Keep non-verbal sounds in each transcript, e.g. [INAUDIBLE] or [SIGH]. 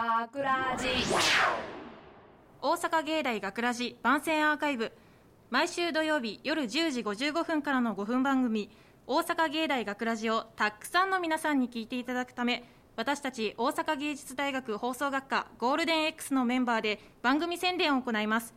学ラジ大阪芸大学ラジ番宣アーカイブ。毎週土曜日夜10時55分からの5分番組。大阪芸大学ラジをたくさんの皆さんに聞いていただくため私たち大阪芸術大学放送学科ゴールデン X のメンバーで番組宣伝を行います。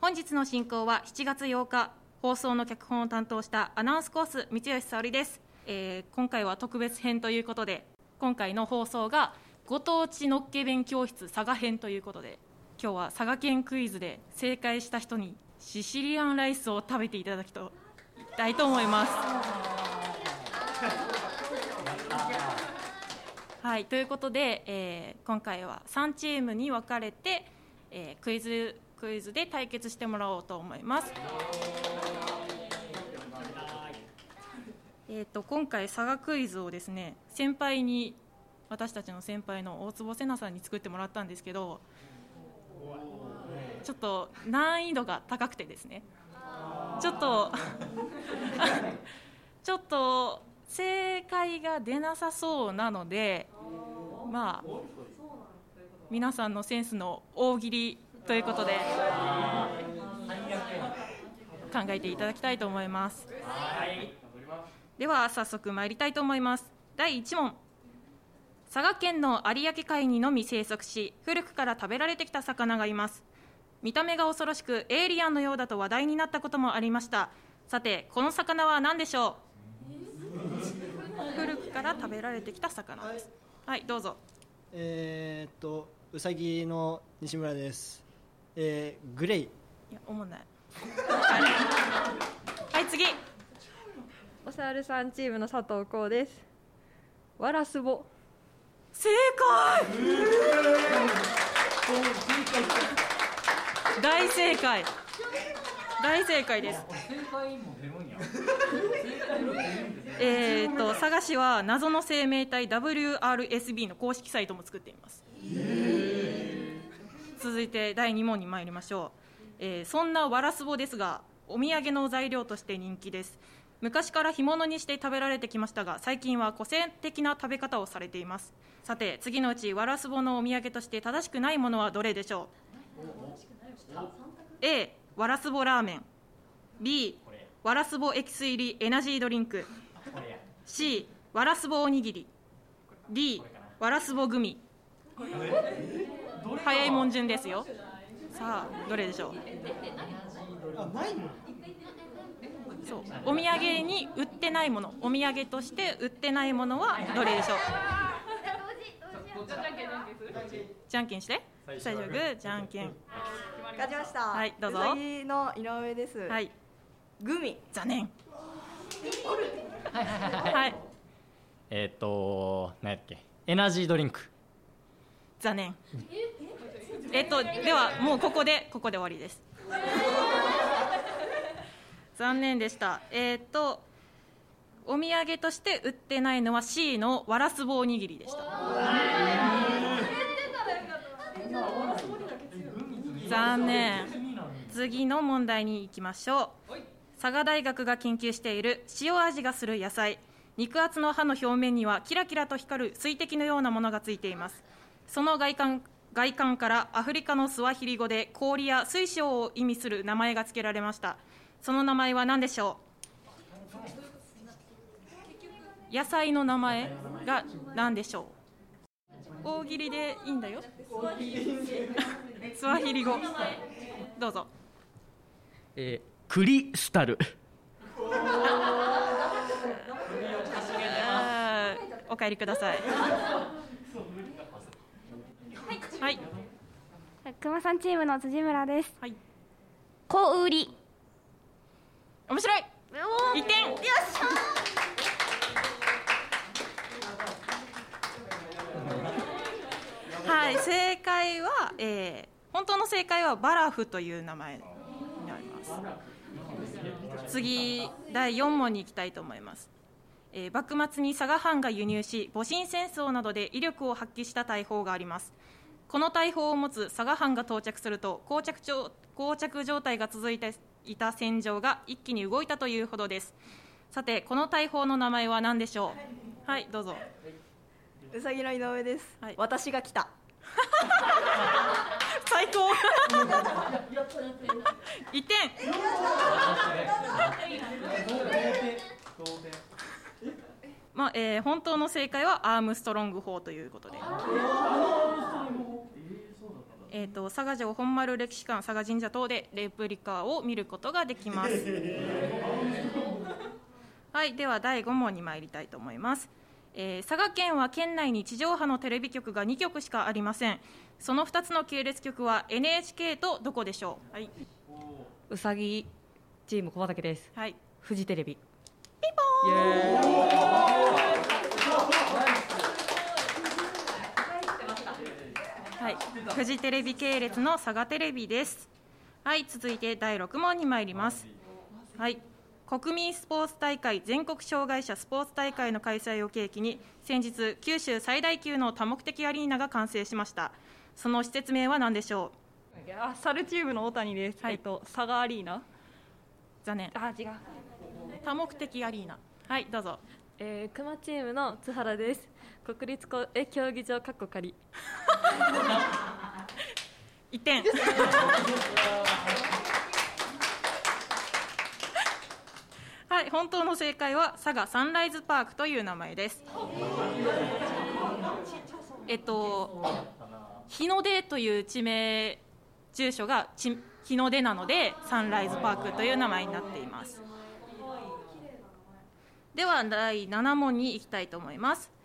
本日の進行は7月8日放送の脚本を担当したアナウンスコース三吉沙織です、えー今回は特別編ということで今回の放送がご当地のっけ弁教室佐賀編ということで今日は佐賀県クイズで正解した人にシシリアンライスを食べていただきたいと思います。[LAUGHS] はいということで、えー今回は3チームに分かれて、えークイズクイズで対決してもらおうと思います。えー、と今回佐賀クイズをですね先輩に私たちの先輩の大坪瀬奈さんに作ってもらったんですけどちょっと難易度が高くてですね。ちょっと [LAUGHS] ちょっと正解が出なさそうなのでまあ皆さんのセンスの大喜利ということで考えていただきたいと思います。では早速参りたいと思います。第1問。佐賀県の有明海にのみ生息し古くから食べられてきた魚がいます見た目が恐ろしくエイリアンのようだと話題になったこともありましたさてこの魚は何でしょう？古くから食べられてきた魚ですはいどうぞえー、っとうさぎの西村です。えー、グレイ。いやおもんないはい、はい、次おさるさんチームの佐藤光です。わらすぼ。正解。大正解。大正解です。えー、と佐賀市は謎の生命体 WRSB の公式サイトも作っています。続いて第2問に参りましょう、えーそんなわらすぼですがお土産の材料として人気です。昔から干物にして食べられてきましたが最近は個性的な食べ方をされています。さて次のうちわらすぼのお土産として正しくないものはどれでしょう？A わらすぼラーメン。B わらすぼエキス入りエナジードリンク。C わらすぼおにぎり。D わらすぼグミ。早いもん順ですよ。さあどれでしょう？そう。お土産に売ってないもの。お土産として売ってないものはどれでしょう？じゃんけんして。最初グーじゃんけん。勝ちました。はいどうぞ。の井上です。はい。グミ。残念。[LAUGHS] はい。えーっと、何やっけ、エナジードリンク。残念。えっとではもうここでここで終わりです残念でした。えっとお土産として売ってないのは C のわらすぼおにぎりでした。残念。次の問題に行きましょう。佐賀大学が研究している塩味がする野菜。肉厚の葉の表面にはキラキラと光る水滴のようなものがついています。その外観外観からアフリカのスワヒリ語で氷や水晶を意味する名前が付けられました。その名前は何でしょう？野菜の名前が何でしょう？大喜利でいいんだよ。スワヒリ語。どうぞ。えークリスタル。お帰りください。はい。熊さんチームの辻村です。はい。小売り。面白い。一点。よっしゃはい正解は、えー本当の正解はバラフという名前になります。次第4問に行きたいと思います、えー幕末に佐賀藩が輸入し戊辰戦争などで威力を発揮した大砲があります。この大砲を持つ佐賀藩が到着すると膠着状膠着状態が続いていた戦場が一気に動いたというほどです。さてこの大砲の名前は何でしょう？はいどうぞ。うさぎの井上です、はい。私が来た。最高。1点まあえー本当の正解はアームストロング法ということで、えー、と佐賀城本丸歴史館佐賀神社等でレプリカを見ることができます。[LAUGHS] はいでは第5問に参りたいと思います、えー佐賀県は県内に地上波のテレビ局が2局しかありません。その2つの系列局は NHK とどこでしょう？はい、うさぎチーム小畑です。はい、フジテレビ。はい、フジテレビ系列の佐賀テレビです。はい、続いて第6問に参ります。はい、国民スポーツ大会全国障害者スポーツ大会の開催を契機に先日九州最大級の多目的アリーナが完成しました。その施設名は何でしょいやサルチームの大谷です、はいえっと佐賀アリーナう。残念。あ違う多目的アリーナ。はい、どうぞ。えー、熊チームの津原です。国立こえ競技場かっこ仮。[LAUGHS] 一点。[LAUGHS] はい、本当の正解は佐賀サンライズパークという名前です。えっと、日の出という地名、住所がち日の出なので、サンライズパークという名前になっています。では、第7問に行きたいと思います。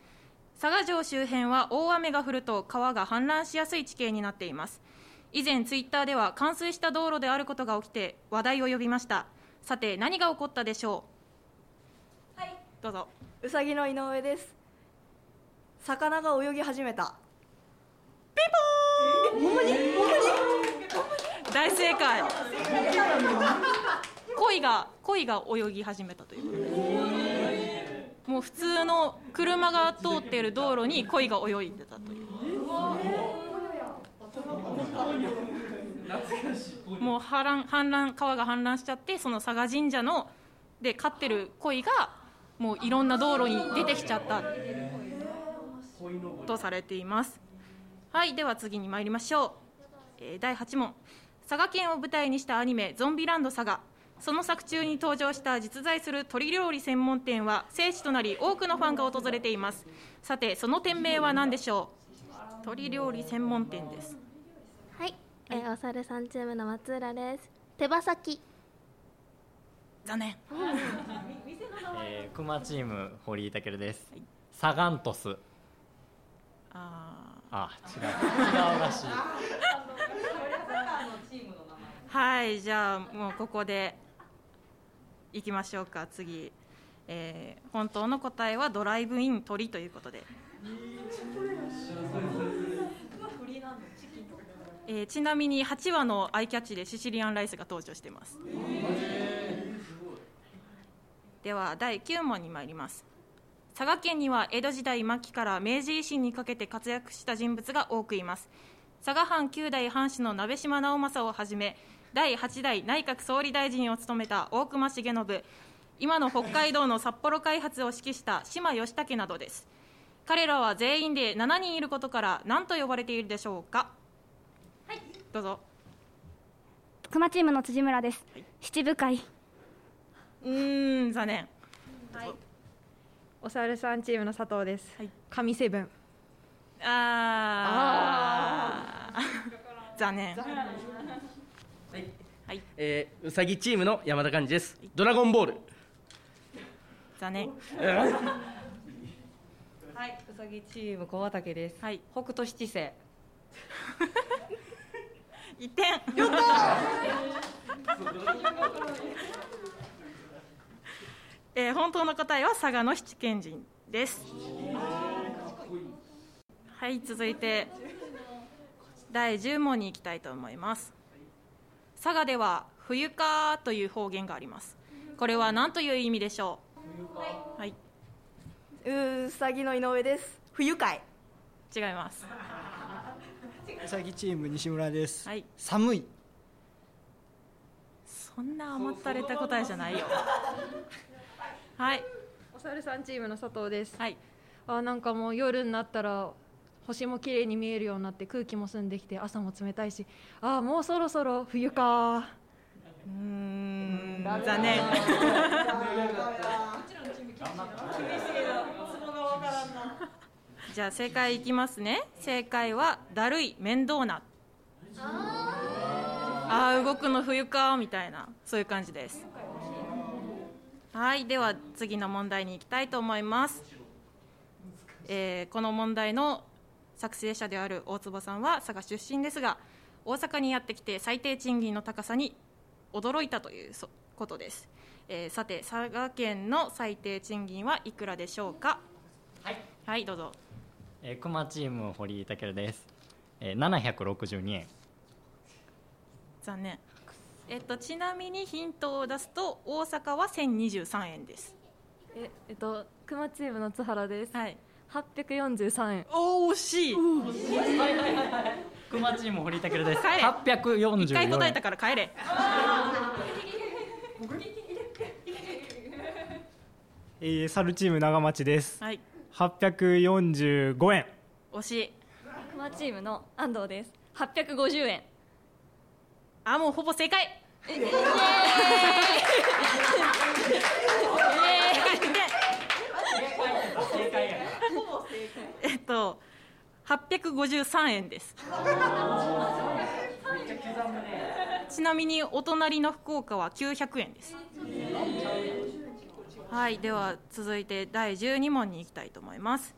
佐賀城周辺は大雨が降ると川が氾濫しやすい地形になっています以前ツイッターでは冠水した道路であることが起きて話題を呼びました。さて何が起こったでしょう？はい。どうぞ。うさぎの井上です。魚が泳ぎ始めた。大正解。鯉が鯉が泳ぎ始めたということで。すもう普通の車が通っている道路に鯉が泳いでたというもう氾濫氾濫川が氾濫しちゃってその佐賀神社ので飼ってる鯉がもういろんな道路に出てきちゃったとされています。はいでは次に参りましょう、えー第8問。佐賀県を舞台にしたアニメ「ゾンビランド佐賀」その作中に登場した実在する鳥料理専門店は聖地となり多くのファンが訪れています。さてその店名は何でしょう？鳥料理専門店です、えーお猿さんチームの松浦です。手羽先。残念。えー、熊チーム堀井健です、サガントスああ違う。違うらしい。ーはいじゃあもうここでいきましょうか次、えー本当の答えはドライブイン鳥ということでえーちなみに8話のアイキャッチでシシリアンライスが登場しています。では第9問に参ります。佐賀県には江戸時代末期から明治維新にかけて活躍した人物が多くいます。佐賀藩9代藩主の鍋島直政をはじめ第8代内閣総理大臣を務めた大隈重信。今の北海道の札幌開発を指揮した島義武などです。彼らは全員で7人いることから何と呼ばれているでしょうか？どうぞ。熊チームの辻村です。七部会。うーん残念。お猿さんチームの佐藤です、はい。神セブン。あー。残念。はい。えー、うさぎチームの山田寛治です。ドラゴンボール。残念。はい。うさぎチーム小畑です。はい。北斗七星 [LAUGHS] 一点えー本当の答えは佐賀の七賢人です。はい続いて第10問に行きたいと思います。佐賀では冬かという方言があります。これは何という意味でしょう？はい。うさぎの井上です。不愉快違いますうさぎチーム西村です、はい。寒い。そんな甘ったれた答えじゃないよ。[LAUGHS] はい。お猿さんチームの佐藤です。はい。あなんかもう夜になったら星も綺麗に見えるようになって空気も澄んできて朝も冷たいし。ああもうそろそろ冬か。うーん残念 [LAUGHS] [LAUGHS] じゃあ正解いきますね。正解はだるい面倒なあー。動くの冬かみたいな。そういう感じです。はいでは次の問題に行きたいと思います、えーこの問題の作成者である大坪さんは佐賀出身ですが大阪にやってきて最低賃金の高さに驚いたというそことです、えーさて佐賀県の最低賃金はいくらでしょうか？はい、はいどうぞえー、熊チーム堀井健です、えー、762円。残念。えっとちなみにヒントを出すと大阪は1023円です。ええっと熊チームの津原です。はい。843円。おー惜しい。[LAUGHS] 熊チーム堀井健です。帰れ。844円。一回答えたから帰れ。えー、サルチーム長町です。はい845円。惜しい。熊チームの安藤です。850円。あもうほぼ正解。えええっと853円です。ちなみにお隣の福岡は900円ですはいでは続いて第12問に行きたいと思います。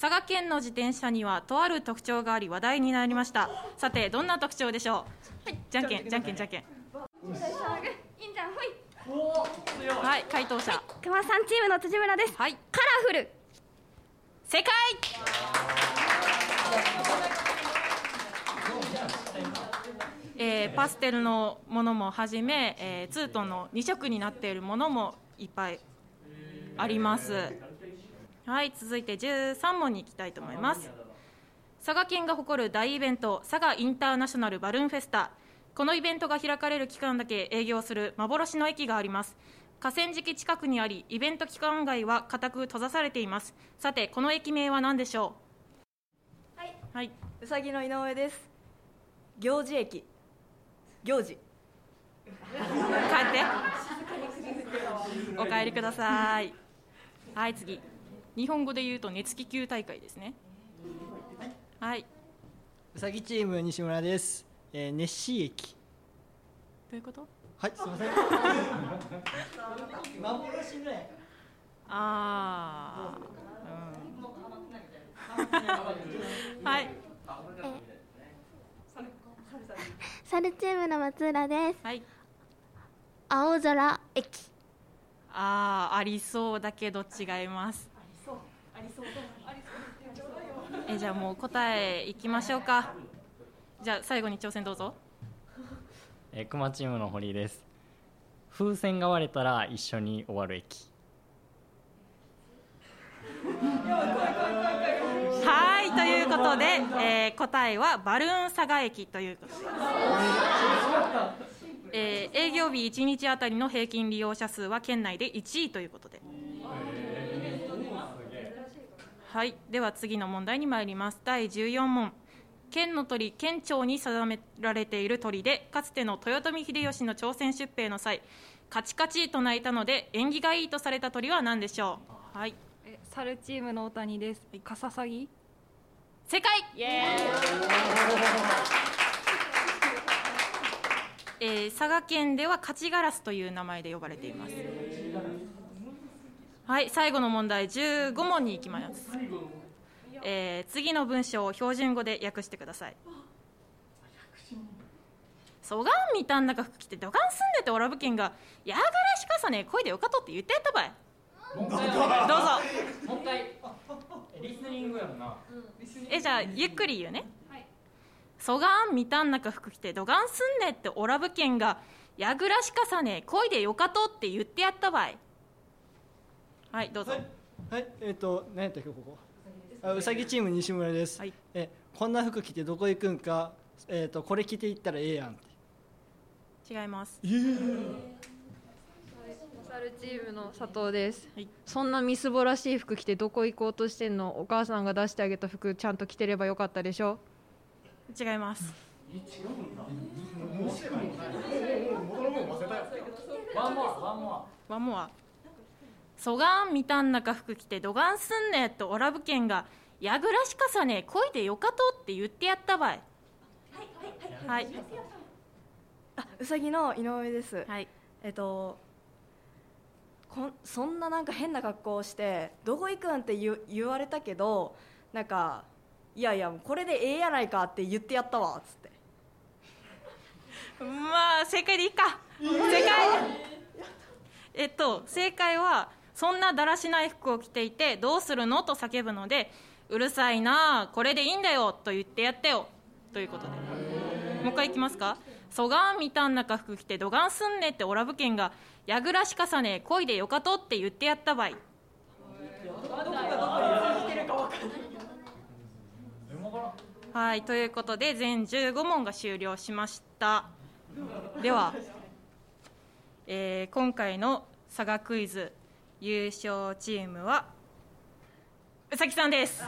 佐賀県の自転車にはとある特徴があり話題になりました。さてどんな特徴でしょう？はいじゃんけんじゃんけんじゃんけん。はい回答者。熊さんチームの辻村です。はい。カラフル。正解えーパステルのものもはじめ、えーツートンの2色になっているものもいっぱいあります。はい続いて13問に行きたいと思います。佐賀県が誇る大イベント佐賀インターナショナルバルーンフェスタ。このイベントが開かれる期間だけ営業する幻の駅があります。河川敷近くにありイベント期間外は固く閉ざされています。さてこの駅名は何でしょう？はい。はい。うさぎの井上です。行事駅。行事。帰って。お帰りくださいはい次。日本語で言うと熱気球大会ですね。はい。どうさぎチーム西村です、えー、ネッシー駅ういうこと？はいすいません。幻ぐらいああ、うん、はい。サルチームの松浦です。はい。青空駅ああありそうだけど違います。えじゃあもう答えいきましょうか。じゃあ最後に挑戦どうぞ。えー、熊チームの堀井です。風船が割れたら一緒に終わる駅。はいということで、えー答えはバルーン佐賀駅ということで。す、えー営業日1日あたりの平均利用者数は県内で1位ということで。はいでは次の問題に参ります。第14問。県の鳥県庁に定められている鳥でかつての豊臣秀吉の朝鮮出兵の際カチカチと鳴いたので縁起がいいとされた鳥は何でしょう？はい。えサルチームの大谷です。カササギ？正解えー佐賀県では勝ちガラスという名前で呼ばれています。はい最後の問題15問に行きます、えー次の文章を標準語で訳してください。そがんみたん中服着てどがん住んでておらぶけんがやがらしかさね声でよかとって言ってやったばい。どうぞ。もう一回。リスニングやんな。えじゃあゆっくり言うね、そがんみたん中服着てどがん住んでっておらぶけんがやぐらしかさね恋でよかとって言ってやったばいはいどうぞ、はい、はい、えっ、と何やったっけここ？あうさぎチーム西村です、はい。えこんな服着てどこ行くんかえっ、とこれ着て行ったらええやんって。違います。お猿チームの佐藤です、はい。そんなみすぼらしい服着てどこ行こうとしてんの？お母さんが出してあげた服ちゃんと着てればよかったでしょ？違います。ワンモアそがんみたん中服着てどがんすんねとオラブ犬がやぐらしかさね恋でよかとって言ってやったばいはいはいあうさぎの井上です、はいえっとこんそんななんか変な格好をしてどこ行くんって言う言われたけどなんかいやいやもうこれでええやないかって言ってやったわっつって。まあ正解でいいか。正解。えっと正解はそんなだらしない服を着ていてどうするのと叫ぶのでうるさいなあこれでいいんだよと言ってやってよということで。もう一回いきますか。そがんみたん中服着てどがんすんねってオラブ犬がやぐらしかさね恋でよかとって言ってやったばいはいということで全15問が終了しました。では、えー今回の佐賀クイズ優勝チームはうさぎさんです。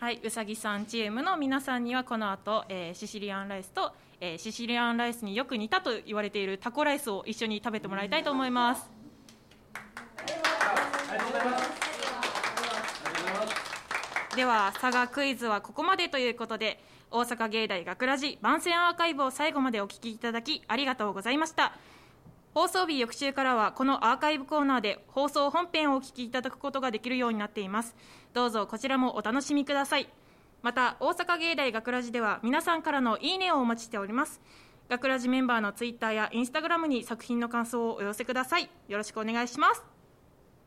はいうさぎさんチームの皆さんにはこの後、えーシシリアンライスと、えーシシリアンライスによく似たと言われているタコライスを一緒に食べてもらいたいと思います。では佐賀クイズはここまでということで大阪芸大学ラジ番宣アーカイブを最後までお聞きいただきありがとうございました。放送日翌週からはこのアーカイブコーナーで放送本編をお聞きいただくことができるようになっています。どうぞこちらもお楽しみください。また大阪芸大学ラジでは皆さんからのいいねをお待ちしております。学ラジメンバーのツイッターやインスタグラムに作品の感想をお寄せください。よろしくお願いします。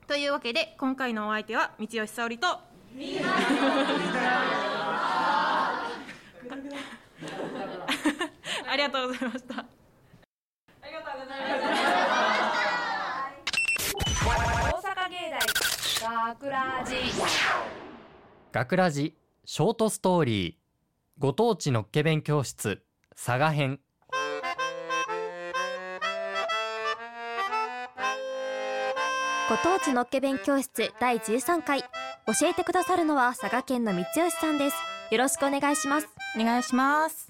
というわけで今回のお相手は三吉沙織と [LAUGHS] ありがとうございました学ラジ学ラジショートストーリー。ご当地のっけ勉教室佐賀編。ご当地のっけ勉教室第13回教えてくださるのは佐賀県の三吉さんです。よろしくお願いします。お願いします。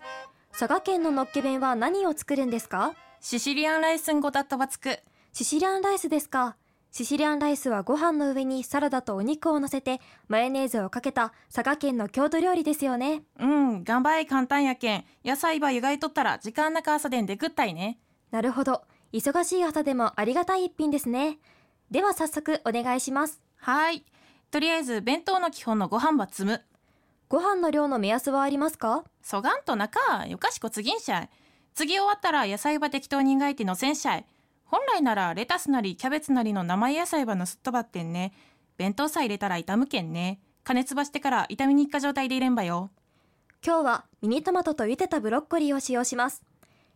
佐賀県ののっけ弁は何を作るんですか？シシリアンライスンゴタットバツクシシリアンライスですかシシリアンライスはご飯の上にサラダとお肉を乗せてマヨネーズをかけた佐賀県の郷土料理ですよね。うん頑張い簡単やけん。野菜ば湯がいとったら時間なく朝でんでくったいね。なるほど。忙しい朝でもありがたい一品ですね。では早速お願いします。はい。とりあえず弁当の基本のご飯ば積む。ご飯の量の目安はありますか？そがんと中よかしこ次んしゃい。次終わったら野菜ば適当にがいてのせんしゃい本来ならレタスなりキャベツなりの生野菜ばのすっとばってんね。弁当さ入れたら傷むけんね。加熱ばしてから傷みに行った状態で入れんばよ。今日はミニトマトと茹でたブロッコリーを使用します。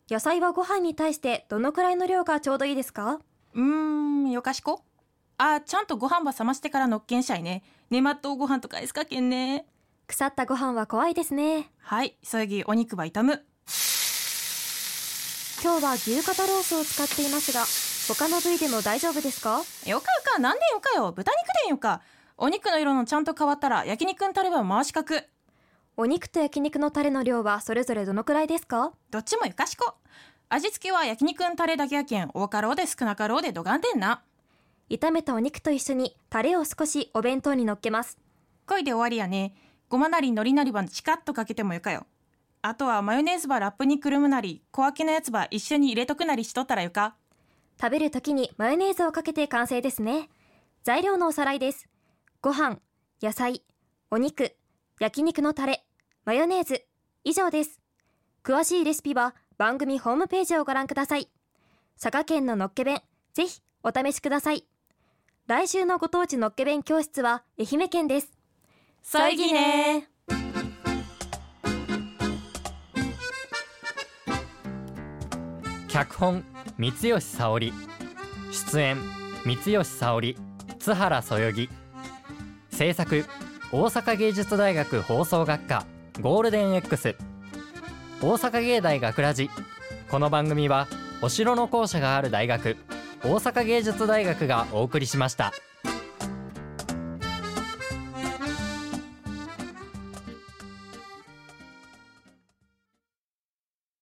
野菜はご飯に対してどのくらいの量がちょうどいいですか？うーんよかしこ。あちゃんとご飯ば冷ましてからのっけんしゃいね。ねまっとうご飯とかえすかけんね。腐ったご飯は怖いですね。はいそぎお肉ば傷む今日は牛肩ロースを使っていますが他の部位でも大丈夫ですか？よかよか。なんでよかよ。豚肉でんよか。お肉の色のちゃんと変わったら焼肉んタレば回しかくお肉と焼肉のタレの量はそれぞれどのくらいですか？どっちもよかしこ。味付けは焼肉んタレだけやけん多かろうで少なかろうでどがんでんな。炒めたお肉と一緒にタレを少しお弁当に乗っけます。こいで終わりやね。ごまなりのりなりばチカッとかけてもよかよあとはマヨネーズばラップにくるむなり小分けのやつば一緒に入れとくなりしとったらよか。食べる時にマヨネーズをかけて完成ですね。材料のおさらいです。ご飯野菜お肉焼肉のタレマヨネーズ以上です。詳しいレシピは番組ホームページをご覧ください。佐賀県ののっけ弁ぜひお試しください。来週のご当地のっけ弁教室は愛媛県です。そいぎね脚本三吉沙織。出演三吉沙織津原そよぎ。制作大阪芸術大学放送学科ゴールデン X 大阪芸大学ラジ。この番組はお城の校舎がある大学大阪芸術大学がお送りしました。